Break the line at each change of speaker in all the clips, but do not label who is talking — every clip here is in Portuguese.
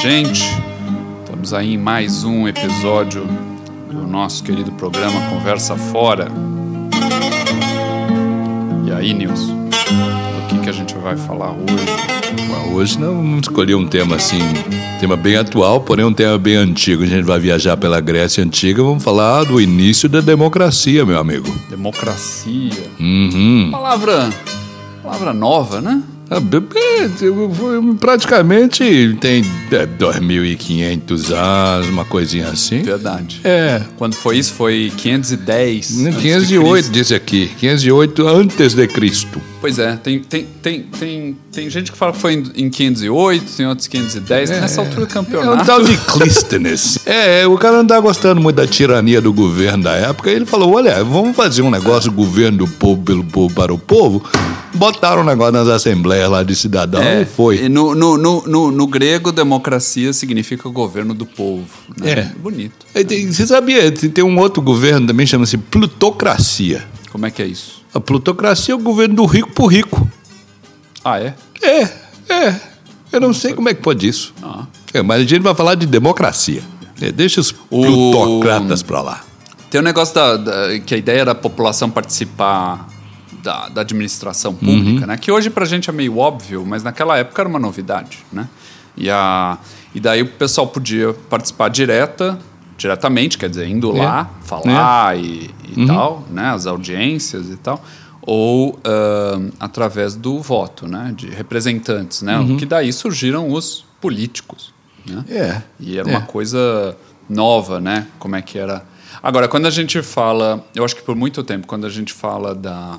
gente. Estamos aí em mais um episódio do nosso querido programa Conversa Fora. E aí, Nilson, do que, que a gente vai falar hoje?
Bom, hoje nós vamos escolher um tema assim, tema bem atual, porém um tema bem antigo. A gente vai viajar pela Grécia Antiga, vamos falar do início da democracia, meu amigo.
Democracia.
Uhum.
Palavra, palavra nova, né?
Ah, Praticamente tem é, 2.500 anos, uma coisinha assim.
Verdade.
É,
Quando foi isso? Foi 510. antes de
508
Cristo.
diz aqui, 508 antes de Cristo.
Pois é, tem, tem, tem, tem, tem gente que fala que foi em, em 508, tem outros 510. Nessa altura do
É um
campeonato.
tal de Clístenes. é, o cara não tá gostando muito da tirania do governo da época. Ele falou: olha, vamos fazer um negócio, governo do povo, pelo povo, para o povo. Botaram um negócio nas assembleias lá de cidadão
É,
e foi.
No, no, no, no, no grego, democracia significa governo do povo. né?
É.
Bonito.
E tem- Você sabia, tem tem um outro governo também, chama-se plutocracia.
Como é que é isso?
A plutocracia é o governo do rico por rico.
Ah, é?
É, é. Eu não sei como é que pode isso.
Ah.
É, mas a gente vai falar de democracia. É, deixa os
O-
plutocratas pra lá.
Tem um negócio da, da- que a ideia era a população participar da, da administração pública, né? Que hoje pra gente é meio óbvio, mas naquela época era uma novidade, né? E, a, e daí o pessoal podia participar direta, diretamente, quer dizer, indo
É.
lá, falar e, e tal, né? As audiências e tal. Ou ah, através do voto, né? De representantes, né? Que daí surgiram os políticos, né?
É.
E era
é.
uma coisa nova, né? Como é que era. Agora, quando a gente fala, eu acho que por muito tempo, quando a gente fala da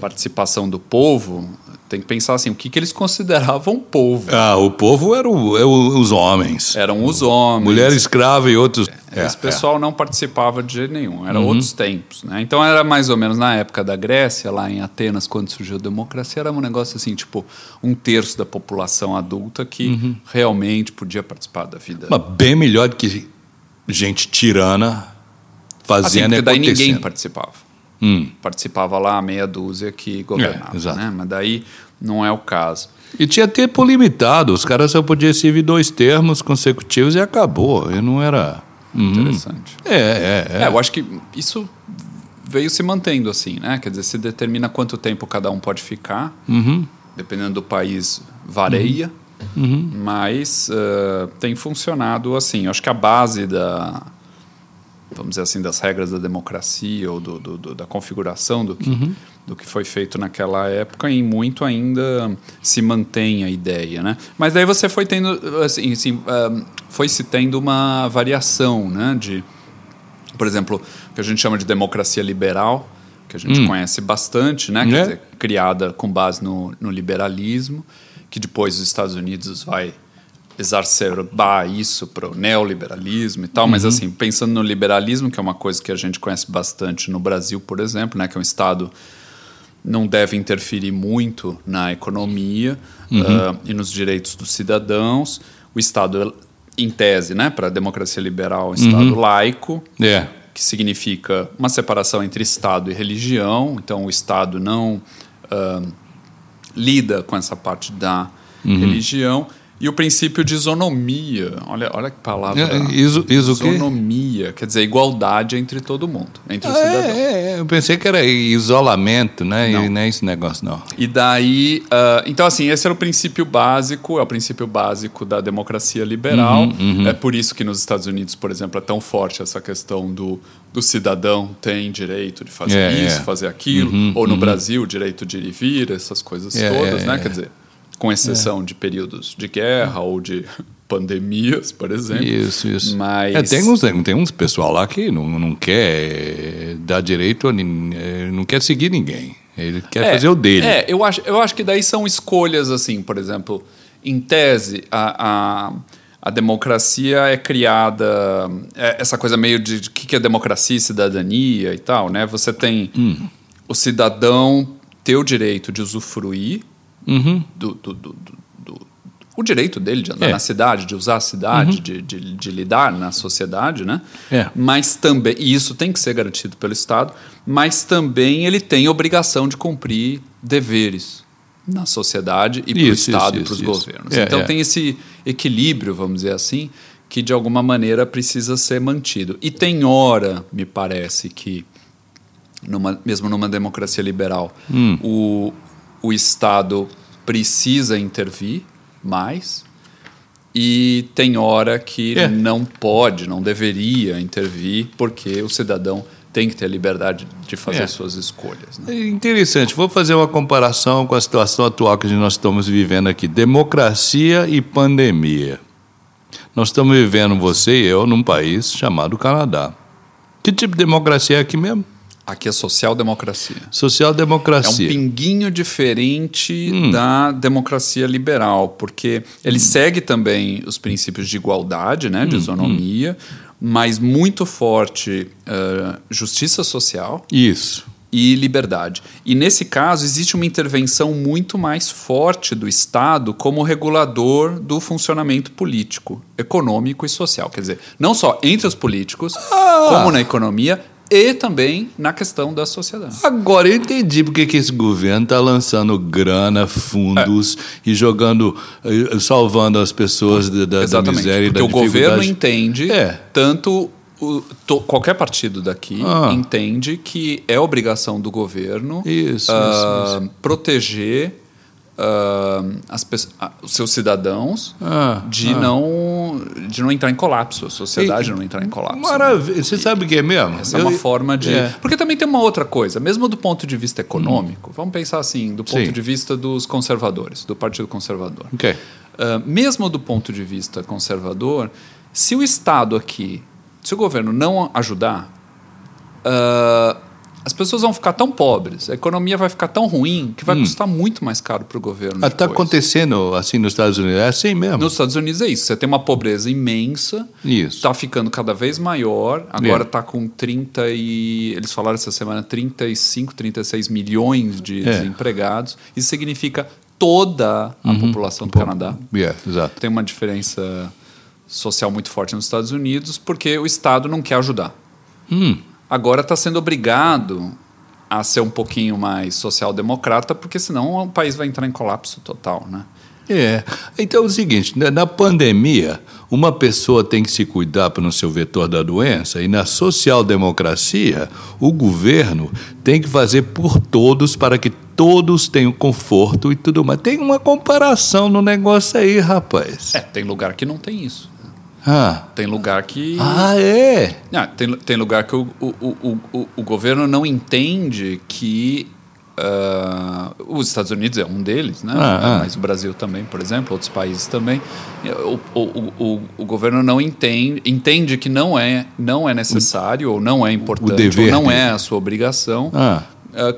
participação do povo, tem que pensar assim, o que, que eles consideravam povo?
Ah, o povo era, o- é o- os homens.
Eram os homens.
Mulher escrava e outros. É,
Esse pessoal não participava de jeito nenhum, eram outros tempos, né? Então era mais ou menos na época da Grécia, lá em Atenas, quando surgiu a democracia, era um negócio assim, tipo, um terço da população adulta que realmente podia participar da vida.
é. Mas bem melhor do que gente tirana
assim,
fazendo
porque
e
daí ninguém participava.
Hum.
participava lá a meia dúzia que governava,
É,
né? Mas daí não é o caso.
E tinha tempo limitado. Os caras só podiam servir dois termos consecutivos e acabou. E não era. Uhum.
Interessante.
É, é, é.
É, eu acho que isso veio se mantendo assim, né? Quer dizer, se determina quanto tempo cada um pode ficar,
Uhum.
dependendo do país, varia, mas eh, tem funcionado assim. Eu acho que a base da, vamos dizer assim, das regras da democracia ou do, do- do- da configuração do que, do que foi feito naquela época, em muito ainda se mantém a ideia, né? Mas daí você foi tendo, assim, assim, foi se tendo uma variação, né? De, por exemplo, o que a gente chama de democracia liberal, que a gente conhece bastante, né? Quer
Né?
dizer, criada com base no, no liberalismo, que depois os Estados Unidos vai exacerbar isso para o neoliberalismo e tal, mas assim, pensando no liberalismo, que é uma coisa que a gente conhece bastante no Brasil, por exemplo, né, que é um Estado não deve interferir muito na economia ah, e nos direitos dos cidadãos. O Estado, em tese, né, para a democracia liberal, é um Estado laico,
É.
que significa uma separação entre Estado e religião. Então, o Estado não ah, lida com essa parte da religião. E o princípio de isonomia. Olha, olha que palavra.
É, iso- iso o quê?
isonomia. Quer dizer, igualdade entre todo mundo, entre os
Ah,
cidadãos.
é, é, é. Eu pensei que era isolamento, né?
Não.
E não é esse negócio, não.
E daí, ah, então assim, esse era o princípio básico, é o princípio básico da democracia liberal. É por isso que nos Estados Unidos, por exemplo, é tão forte essa questão do, do cidadão tem direito de fazer
É,
isso,
é.
fazer aquilo, ou no Brasil, direito de ir e vir, essas coisas
É,
todas,
é,
né?
é.
Quer dizer, com exceção de períodos de guerra ou de pandemias, por exemplo.
Isso, isso.
Mas
É, tem, uns, tem uns pessoal lá que não, não quer dar direito, a eh, não quer seguir ninguém. Ele quer
É,
fazer o dele.
É, eu acho, eu acho que daí são escolhas, assim, por exemplo, em tese, a, a, a democracia é criada, é essa coisa meio de o que que é democracia e cidadania e tal, né? Você tem
Hum.
o cidadão ter o direito de usufruir
Uhum.
do, do, do, do- o direito dele de andar
É. Uhum.
na cidade, de usar a cidade, de, de, de lidar na sociedade, né?
É.
Mas também, e isso tem que ser garantido pelo Estado, mas também ele tem obrigação de cumprir deveres. na sociedade e para o Estado
isso,
e para os governos.
É,
então
é.
tem esse equilíbrio, vamos dizer assim, que de alguma maneira precisa ser mantido. E tem hora, me parece, que numa, mesmo numa democracia liberal,
Hum.
o, o Estado precisa intervir mais. E tem hora que
É.
não pode, não deveria intervir, porque o cidadão tem que ter a liberdade de fazer
É.
suas escolhas. né?
É Interessante. Vou fazer uma comparação com a situação atual que nós estamos vivendo aqui: democracia e pandemia. Nós estamos vivendo, você e eu, num país chamado Canadá. Que tipo de democracia é aqui mesmo?
Aqui é social-democracia. É um
Social-democracia.
pinguinho diferente
Hum.
da democracia liberal, porque ele segue também os princípios de igualdade, né,
Hum,
de isonomia, mas muito forte eh, justiça social
Isso.
e liberdade. E nesse caso existe uma intervenção muito mais forte do Estado como regulador do funcionamento político, econômico e social. Quer dizer, não só entre os políticos,
Ah!
como na economia e também na questão da sociedade.
Agora eu entendi porque que esse governo está lançando grana, fundos
É.
e jogando, eh, salvando as pessoas da, da, miséria e
porque
da
o governo
dificuldade.
entende,
É.
tanto o- to- qualquer partido daqui
Ah.
entende que é obrigação do governo
Isso,
ah, proteger ah, as ah, os seus cidadãos
Ah,
de,
ah.
não, de não entrar em colapso, a sociedade
E-
não entrar em colapso. né?
Maravilha. Você sabe o que é mesmo?
Essa é uma
Eu-
forma de.
É.
Porque também tem uma outra coisa, mesmo do ponto de vista econômico, vamos pensar assim, do ponto
Hum. Sim.
de vista dos conservadores, do Partido Conservador.
Ok.
Uh, mesmo do ponto de vista conservador, se o Estado aqui, se o governo não ajudar, uh, as pessoas vão ficar tão pobres, a economia vai ficar tão ruim que vai custar muito mais caro para o governo.
Está. Hum. acontecendo assim nos Estados Unidos. É assim mesmo.
Nos Estados Unidos é isso. Você tem uma pobreza imensa, está ficando cada vez maior. Agora
É.
está com 30 e. Eles falaram essa semana 35, 36 milhões de
É.
desempregados. Isso significa toda a
Uhum.
população do Canadá.
Yeah, exato.
tem uma diferença social muito forte nos Estados Unidos porque o Estado não quer ajudar.
Hum.
Agora está sendo obrigado a ser um pouquinho mais social-democrata, porque senão o país vai entrar em colapso total, né?
É. Então é o seguinte, né, na pandemia, uma pessoa tem que se cuidar para não ser o vetor da doença, e na social-democracia, o governo tem que fazer por todos para que todos tenham conforto e tudo mais. Tem uma comparação no negócio aí, rapaz.
É, tem lugar que não tem isso.
Ah,
Tem lugar que.
ah é?
Ah, tem, tem lugar que o, o, o, o, governo não entende que. ah, os Estados Unidos é um deles, né?
Ah, ah.
Mas o Brasil também, por exemplo, outros países também. O, governo não entende, entende que não é, não é necessário, ou não é importante,
dever
ou não é a sua obrigação.
Ah,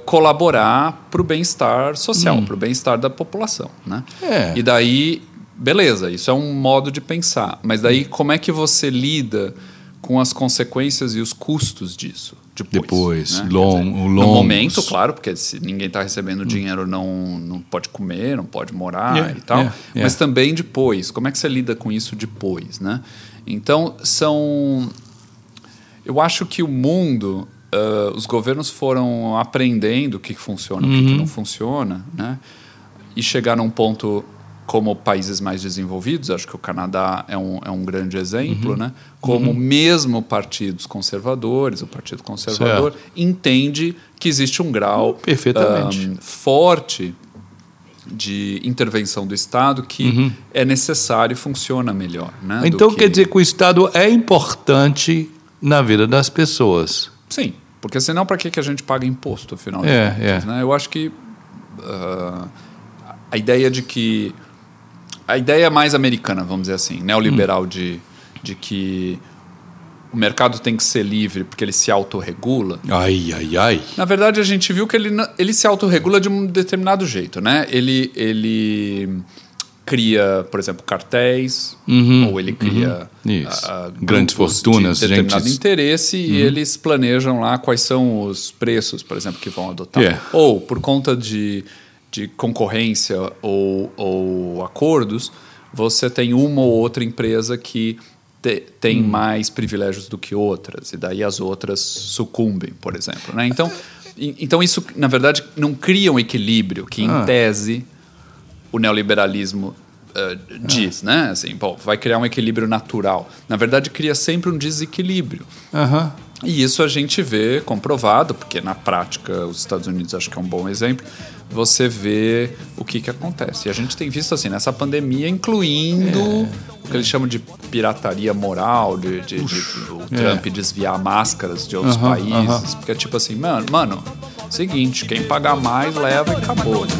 colaborar para o bem-estar social, para o bem-estar da população, né?
Hum. É.
E daí, beleza, isso é um modo de pensar. Mas daí, como é que você lida com as consequências e os custos disso depois?
Depois,
né?
long-
dizer, no momento, claro, porque se ninguém está recebendo dinheiro, não, não pode comer, não pode morar
Yeah,
e tal.
yeah, yeah.
Mas também depois, como é que você lida com isso depois, né? Então, são... Eu acho que o mundo, ah, os governos foram aprendendo o que funciona, o que,
Uhum.
que não funciona, né? E chegar num ponto como países mais desenvolvidos, acho que o Canadá é um, é um grande
Uhum.
exemplo, né? Como mesmo partidos conservadores, o Partido Conservador entende que existe um grau
Perfeitamente.
ah, forte de intervenção do Estado que é necessário e funciona melhor, né?
Uhum. Então
que-
quer dizer que o Estado é importante na vida das pessoas.
Sim, porque senão para que, que a gente paga imposto, afinal de
É,
contas?
é.
Né? Eu acho que ah, a ideia de que. A ideia mais americana, vamos dizer assim, neoliberal, de, de que o mercado tem que ser livre porque ele se autorregula.
Ai, ai, ai.
Na verdade, a gente viu que ele, ele se autorregula de um determinado jeito, né? Ele, ele cria, por exemplo, cartéis,
Uhum,
ou ele cria
uhum. Isso.
ah, ah,
Grandes fortunas,
de determinado
gente- Uhum.
interesse e eles planejam lá quais são os preços, por exemplo, que vão adotar.
É.
Ou por conta de, de concorrência ou, ou acordos, você tem uma ou outra empresa que te- tem
Hum.
mais privilégios do que outras, e daí as outras sucumbem, por exemplo. Né? Então, então, isso, na verdade, não cria um equilíbrio que, em
Ah.
tese, o neoliberalismo uh, diz, né? Assim, bom, vai criar um equilíbrio natural. Na verdade, cria sempre um desequilíbrio. E isso a gente vê comprovado, porque na prática os Estados Unidos acho que é um bom exemplo. Você vê o que, que acontece. E a gente tem visto assim nessa pandemia, incluindo o que eles chamam de pirataria moral, de, de, de o Trump desviar máscaras de outros
Aham,
países.
aham.
Porque é tipo assim, mano, mano, seguinte, quem pagar mais leva e acabou. né?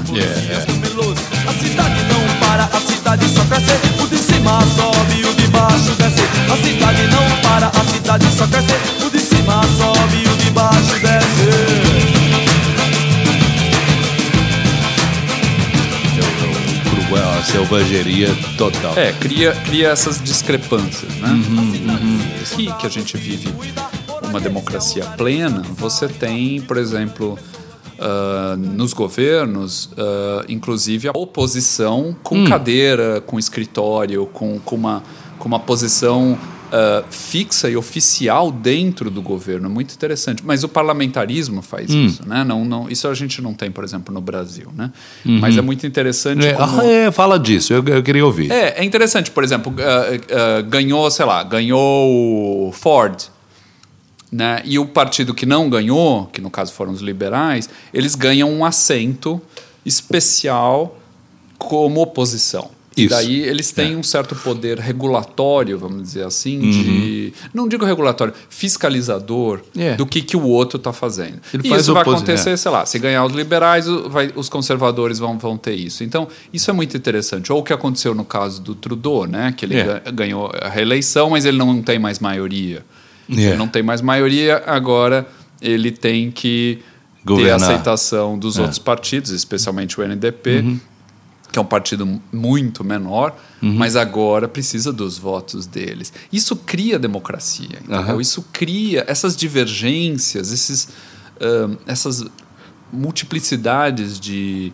meloso. A cidade não para, a cidade só cresce. O de cima sobe e o de baixo desce. A cidade não para, a cidade só cresce. O de cima sobe e o de baixo desce.
Selvageria total.
É, cria, cria essas discrepâncias, né? Que, que a gente vive uma democracia plena, você tem, por exemplo, ah, nos governos, ah, inclusive a oposição com cadeira, com escritório, com, com, uma, com uma posição ah, fixa e oficial dentro do governo. É muito interessante. Mas o parlamentarismo faz isso, né? Não, não, isso a gente não tem, por exemplo, no Brasil, né? Mas é muito interessante
É,
como...
ah, é, fala disso, eu, eu queria ouvir.
É, é interessante, por exemplo, ah, ah, ganhou, sei lá, ganhou o Ford, né? E o partido que não ganhou, que no caso foram os liberais, eles ganham um assento especial como oposição. E
Isso.
daí eles têm um certo poder regulatório, vamos dizer assim, de. Não digo regulatório, fiscalizador
É.
do que, que o outro está fazendo.
Ele
e
faz
isso vai acontecer
é.
sei lá, se ganhar os liberais, vai- os conservadores vão, vão ter isso. Então, isso é muito interessante. Ou o que aconteceu no caso do Trudeau, né? Que ele
É.
ga- ganhou a reeleição, mas ele não tem mais maioria.
É.
Ele não tem mais maioria, agora ele tem que
Governar.
ter aceitação dos outros partidos, especialmente o NDP, que é um partido muito menor, mas agora precisa dos votos deles. Isso cria democracia?
Aham.
Isso cria essas divergências, esses, ahn, essas multiplicidades de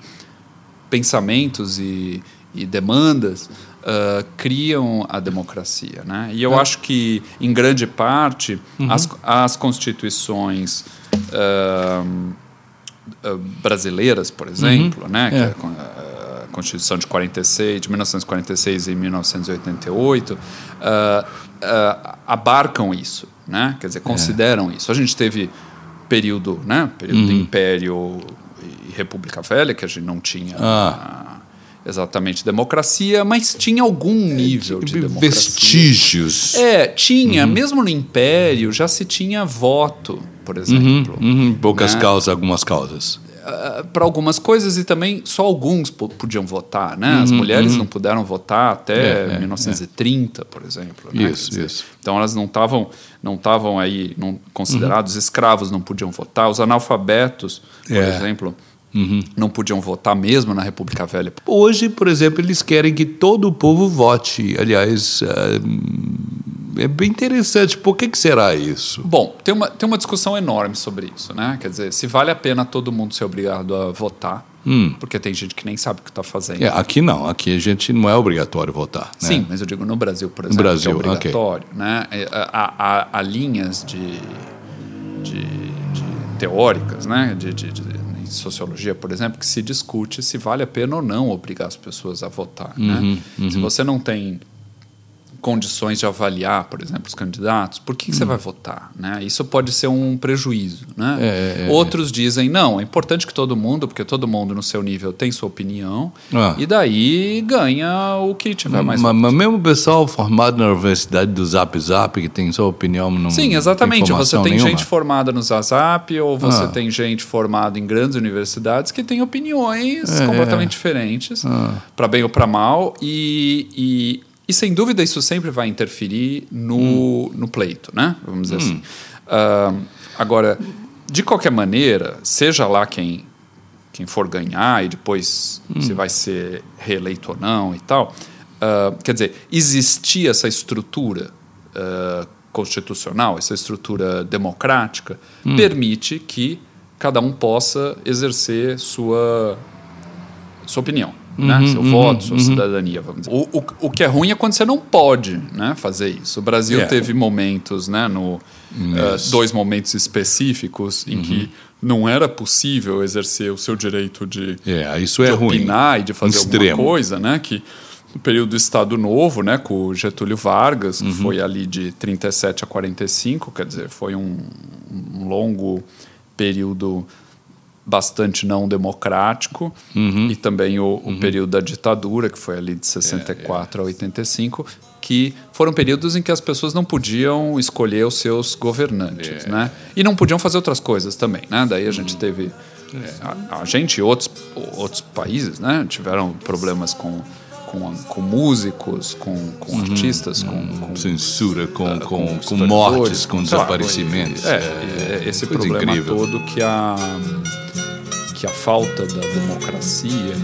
pensamentos e, e demandas ah, criam a democracia. Né? E eu acho que, em grande parte, as, as constituições ah, brasileiras, por exemplo, né, que
É.
é con- a Constituição de 46, de 1946 e 1988, ah, ah, abarcam isso, né? Quer dizer, consideram isso. A gente teve período, né, período de Império e República Velha, que a gente não tinha
Ah.
exatamente democracia, mas tinha algum nível de democracia.
Vestígios.
É, tinha, mesmo no Império já se tinha voto, por exemplo.
Uhum, poucas
Né?
causas, algumas causas.
Para algumas coisas e também só alguns po- podiam votar, né? As mulheres não puderam votar até
Uhum, É, é,
1930, por exemplo. né?
Isso,
dizer,
isso.
Então elas não estavam não estavam aí não, considerados escravos, não podiam votar. Os analfabetos, por
É.
exemplo, não podiam votar mesmo na República Velha.
Hoje, por exemplo, eles querem que todo o povo vote. Aliás, ah, é bem interessante. Por que, que será isso?
Bom, tem uma, tem uma discussão enorme sobre isso, né? Quer dizer, se vale a pena todo mundo ser obrigado a votar, porque tem gente que nem sabe o que está fazendo.
Hum. É, aqui não, aqui a gente não é obrigatório votar. né?
Sim, mas eu digo no Brasil, por exemplo,
Brasil,
que é obrigatório. Né? É, Há, há- há linhas de, de, de teóricas, né? de, de, de- sociologia, por exemplo, que se discute se vale a pena ou não obrigar as pessoas a votar.
Uhum,
né? Se você não tem condições de avaliar, por exemplo, os candidatos, por que, que você vai votar? Né? Isso pode ser um prejuízo. Né?
Uhum. É, é,
Outros dizem, não, é importante que todo mundo, porque todo mundo no seu nível tem sua opinião,
Ah.
e daí ganha o que tiver mais
Mas, mas mesmo o pessoal formado na universidade do Zap Zap, que tem sua opinião, não
Sim, exatamente. Você tem
nenhuma.
gente formada no Zazap ou você
Ah.
tem gente formada em grandes universidades que tem opiniões
É.
completamente diferentes,
Ah.
para bem ou para mal, e, e, e sem dúvida isso sempre vai interferir no,
Hum.
no pleito, né? Vamos dizer assim. Ah, agora, de qualquer maneira, seja lá quem, quem for ganhar e depois
Hum.
se vai ser reeleito ou não e tal, ah, quer dizer, existir essa estrutura ah, constitucional, essa estrutura democrática, permite que cada um possa exercer sua, sua opinião. Né? seu voto, sua cidadania, vamos dizer. O, o, o que é ruim é quando você não pode né, fazer isso. O Brasil
É.
teve momentos, né, no, eh, dois momentos específicos em que não era possível exercer o seu direito de,
É, isso é
de
ruim.
opinar e de fazer
Extremo.
alguma coisa, né? Que no período do Estado Novo, né, com o Getúlio Vargas, que foi ali de 37 a 45, quer dizer, foi um, um longo período bastante não democrático e também o, o período da ditadura, que foi ali de 64 a 85, que foram períodos em que as pessoas não podiam escolher os seus governantes, né? E não podiam fazer outras coisas também, né? Daí a gente teve a, a gente e outros, outros países, né? Tiveram problemas com com, com músicos, com, com artistas, com, com
Censura com, com, com,
historiadores,
mortes, com desaparecimentos.
É, é, esse
coisa
problema
incrível.
todo que a, que a falta da democracia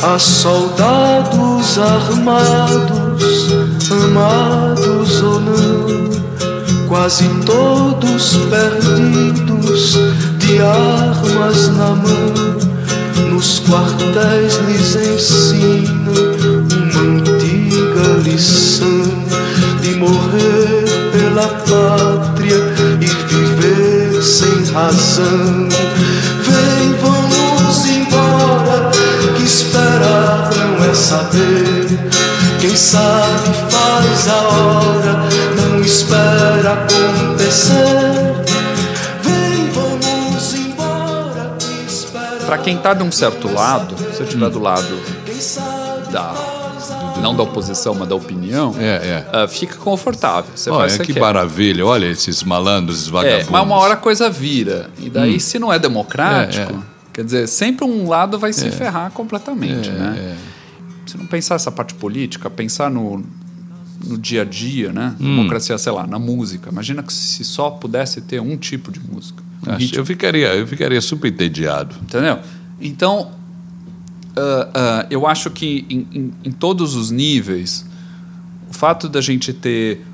Há soldados armados, amados ou não, quase todos perdidos, de armas na mão. Nos quartéis lhes ensina uma antiga lição de morrer pela sem razão. Vem, vamos embora, que esperar não é saber. Quem sabe faz a hora, não espera acontecer. Vem, vamos embora, que esperar.
para quem está de um certo lado, se eu estiver do lado
Quem sabe
da não da oposição, mas da opinião,
É, é.
ah, fica confortável. Você faz
Olha,
que
que maravilha. Olha esses malandros, esses
É,
vagabundos.
mas uma hora a coisa vira. E daí, se não é democrático,
É, é.
quer dizer, sempre um lado vai se ferrar completamente,
É,
né? Se não pensar essa parte política, pensar no, no dia a dia, né?
Hum.
Democracia, sei lá, na música. Imagina que se só pudesse ter um tipo de música. um
Eu ficaria, eu ficaria super entediado.
Entendeu? Então, ah, eu acho que em, em- em todos os níveis, o fato da gente ter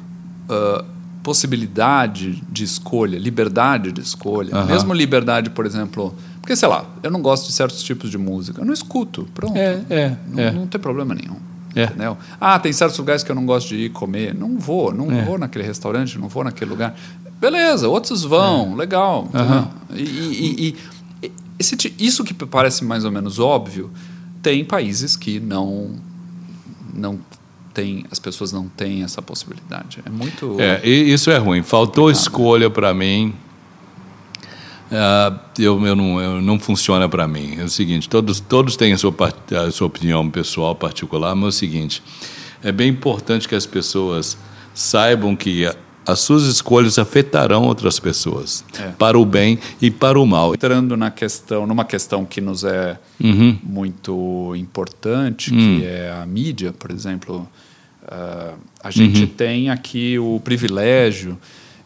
ah, possibilidade de escolha, liberdade de escolha, mesmo liberdade, por exemplo. Porque, sei lá, eu não gosto de certos tipos de música, eu não escuto, pronto.
é,
Não, não tem problema nenhum.
É.
Entendeu? Ah, tem certos lugares que eu não gosto de ir comer. Não vou, não
É.
vou naquele restaurante, não vou naquele lugar. Beleza, outros vão, legal. entendeu?
Aham.
E, e- e- e esse isso que parece mais ou menos óbvio, tem países que não não tem, as pessoas não têm essa possibilidade. É muito
É, isso é ruim. Faltou escolha para mim. Ah, eu, eu não, eu, não funciona para mim. É o seguinte: todos, todos têm a sua, a sua opinião pessoal particular, mas é o seguinte: é bem importante que as pessoas saibam que as suas escolhas afetarão outras pessoas,
É.
para o bem e para o mal.
entrando na questão, numa questão que nos é
Uhum.
muito importante,
Hum.
que é a mídia, por exemplo. Ah, a gente
Uhum.
tem aqui o privilégio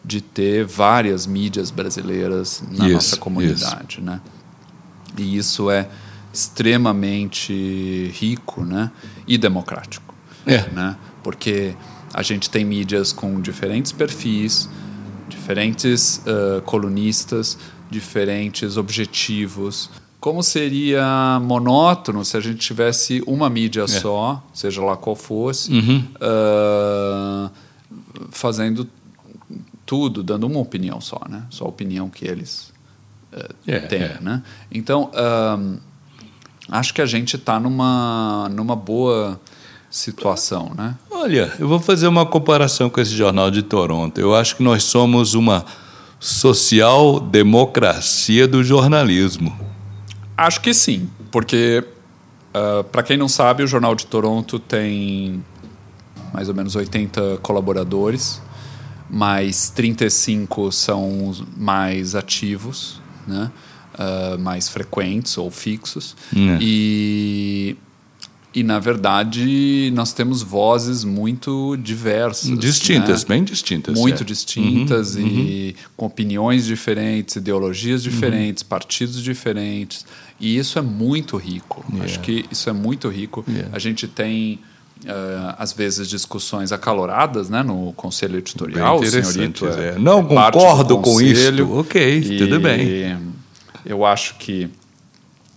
de ter várias mídias brasileiras na
Isso,
nossa comunidade, né? E isso é extremamente rico, né? E democrático,
É.
né? Porque a gente tem mídias com diferentes perfis, diferentes ah, colunistas, diferentes objetivos. Como seria monótono se a gente tivesse uma mídia só, seja lá qual fosse, ah, fazendo tudo, dando uma opinião só, né? Só a opinião que eles
É,
têm,
é.
né? Então, acho que a gente está numa, numa boa situação, né?
Olha, eu vou fazer uma comparação com esse jornal de Toronto. Eu acho que nós somos uma social-democracia do jornalismo.
Acho que sim, porque para quem não sabe, o Jornal de Toronto tem mais ou menos 80 colaboradores, mais 35 são os mais ativos, né? Ah, mais frequentes ou fixos.
É.
E, e, na verdade, nós temos vozes muito diversas.
Distintas,
né?
bem distintas.
muito
é.
distintas e com opiniões diferentes, ideologias diferentes, partidos diferentes. E isso é muito rico. Acho que isso é muito rico.
Yeah.
A gente tem, eh, às vezes, discussões acaloradas né, no conselho editorial.
Bem
senhorito é,
é. Não
é
concordo com isto. Ok, tudo bem.
eu acho que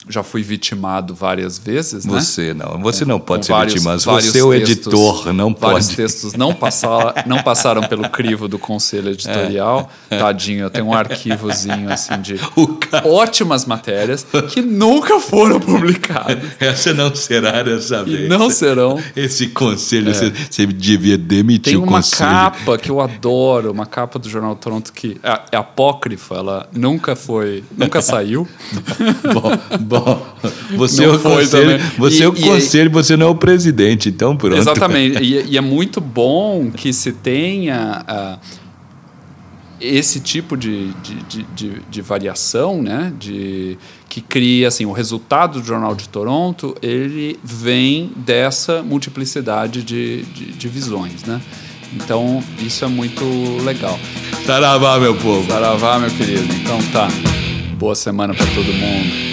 já fui vitimado várias vezes, né?
Você não, você não pode
Com
ser
vários-
vitimado.
vários
Você é o editor, não
Vários
pode.
textos não, passaram, não passaram pelo crivo do conselho editorial. Tadinho, eu tenho um arquivozinho assim de ótimas matérias que nunca foram publicadas.
Essa não será dessa
E
vez.
não serão.
Esse conselho, você, você devia demitir
Tem
o
uma
conselho.
capa que eu adoro, uma capa do Jornal Toronto que é, é apócrifa, ela nunca foi, nunca saiu.
Bom, bom, você
Não
é o conselho,
também.
você é o
E- e-
conselho, você não é o presidente, então pronto.
Exatamente. E, e é muito bom que se tenha ah, esse tipo de, de, de, de, de variação, né? De, que cria assim, o resultado do Jornal de Toronto, ele vem dessa multiplicidade de, de, de visões, né? Então, isso é muito legal.
Saravá, meu povo.
Saravá, meu querido. Então tá. Boa semana para todo mundo.